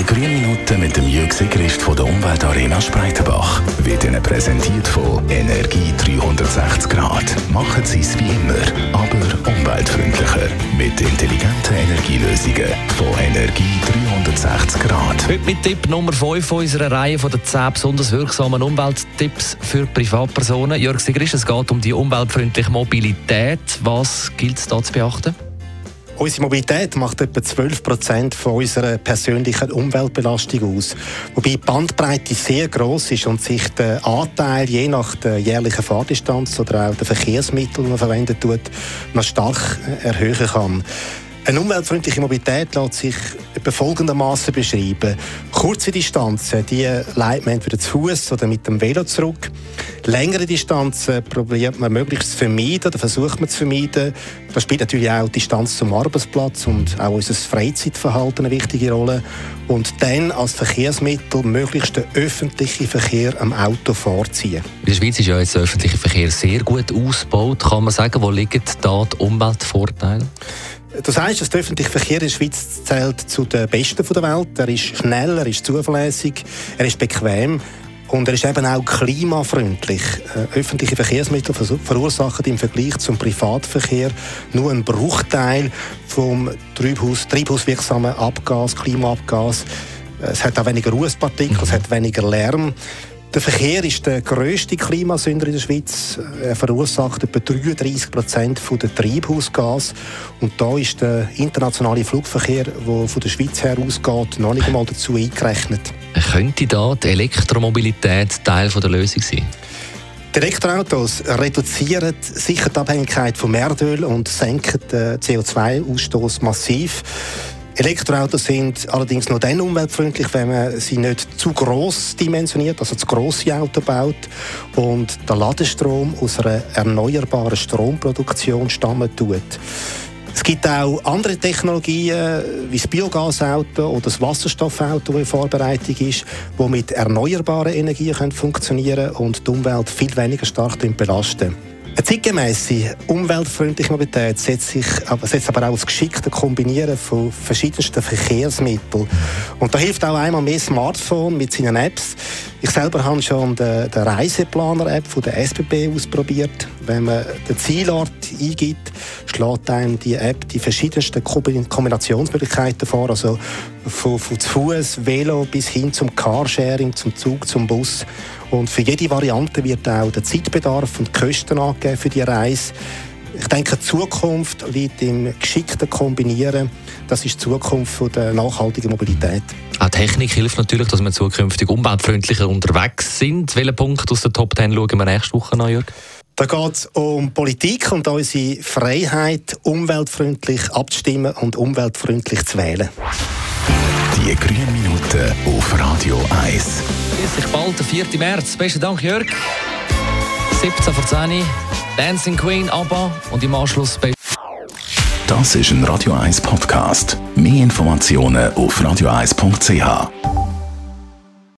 Die grünen Minuten mit dem Jürg Sigrist von der Umweltarena Spreitenbach wird Ihnen präsentiert von Energie 360 Grad. Machen Sie es wie immer, aber umweltfreundlicher. Mit intelligenten Energielösungen von Energie 360 Grad. Heute mit Tipp Nummer 5 unserer Reihe von den 10 besonders wirksamen Umwelttipps für Privatpersonen. Jörg Sigrist, es geht um die umweltfreundliche Mobilität. Was gilt es da zu beachten? Unsere Mobilität macht etwa 12 Prozent unserer persönlichen Umweltbelastung aus. Wobei die Bandbreite sehr groß ist und sich der Anteil je nach der jährlichen Fahrdistanz oder auch der Verkehrsmittel, die man verwendet tut, noch stark erhöhen kann. Eine umweltfreundliche Mobilität lässt sich folgendermaßen beschreiben. Kurze Distanzen, die leitet man entweder zu Fuß oder mit dem Velo zurück. Längere Distanzen probiert man möglichst zu vermeiden oder versucht man zu vermeiden. Da spielt natürlich auch die Distanz zum Arbeitsplatz und auch unser Freizeitverhalten eine wichtige Rolle. Und dann als Verkehrsmittel möglichst den öffentlichen Verkehr am Auto vorziehen. In der Schweiz ist ja jetzt der öffentliche Verkehr sehr gut ausgebaut. Kann man sagen, wo liegen da die Umweltvorteile? Du sagst, dass der öffentliche Verkehr in der Schweiz zählt zu den besten der Welt. Er ist schnell, er ist zuverlässig, er ist bequem und er ist eben auch klimafreundlich. Äh, öffentliche Verkehrsmittel verursachen im Vergleich zum Privatverkehr nur einen Bruchteil vom Treibhaus, treibhauswirksamen Abgas, Klimaabgas. Es hat auch weniger Rußpartikel, es hat weniger Lärm. Der Verkehr ist der grösste Klimasünder in der Schweiz. Er verursacht etwa 33 Prozent der Treibhausgas. Und da ist der internationale Flugverkehr, der von der Schweiz her ausgeht, noch nicht einmal dazu eingerechnet. Könnte da die Elektromobilität Teil der Lösung sein? Die Elektroautos reduzieren sicher die Abhängigkeit von Erdöl und senken den CO2-Ausstoß massiv. Elektroautos sind allerdings nur dann umweltfreundlich, wenn man sie nicht zu gross dimensioniert, also zu grosse Autos baut und der Ladestrom aus einer erneuerbaren Stromproduktion stammen tut. Es gibt auch andere Technologien, wie das Biogasauto oder das Wasserstoffauto, das in Vorbereitung ist, die mit erneuerbaren Energien funktionieren können und die Umwelt viel weniger stark belasten. Eine zeitgemäße, umweltfreundliche Mobilität setzt, sich, setzt aber auch das geschickte Kombinieren von verschiedensten Verkehrsmitteln. Und da hilft auch einmal mehr Smartphone mit seinen Apps. Ich selber habe schon den, den Reiseplaner-App von der SBB ausprobiert. Wenn man den Zielort eingibt, schlägt einem die App die verschiedensten Kombinationsmöglichkeiten vor. Also von, von zu Fuß, Velo bis hin zum Carsharing, zum Zug, zum Bus. Und für jede Variante wird auch der Zeitbedarf und die Kosten angegeben für die Reise. Ich denke, die Zukunft liegt im geschickten Kombinieren. Das ist die Zukunft der nachhaltigen Mobilität. Auch Technik hilft natürlich, dass wir zukünftig umweltfreundlicher unterwegs sind. Welchen Punkt aus der Top 10 schauen wir nächste Woche an, Jörg? Da geht es um Politik und unsere Freiheit, umweltfreundlich abzustimmen und umweltfreundlich zu wählen. Die grünen Minuten auf Radio 1. Bis sich bald, der 4. März. Besten Dank, Jörg. 17 vor 10 Dancing Queen, ABBA und im Anschluss... Das ist ein Radio 1 Podcast. Mehr Informationen auf radio1.ch.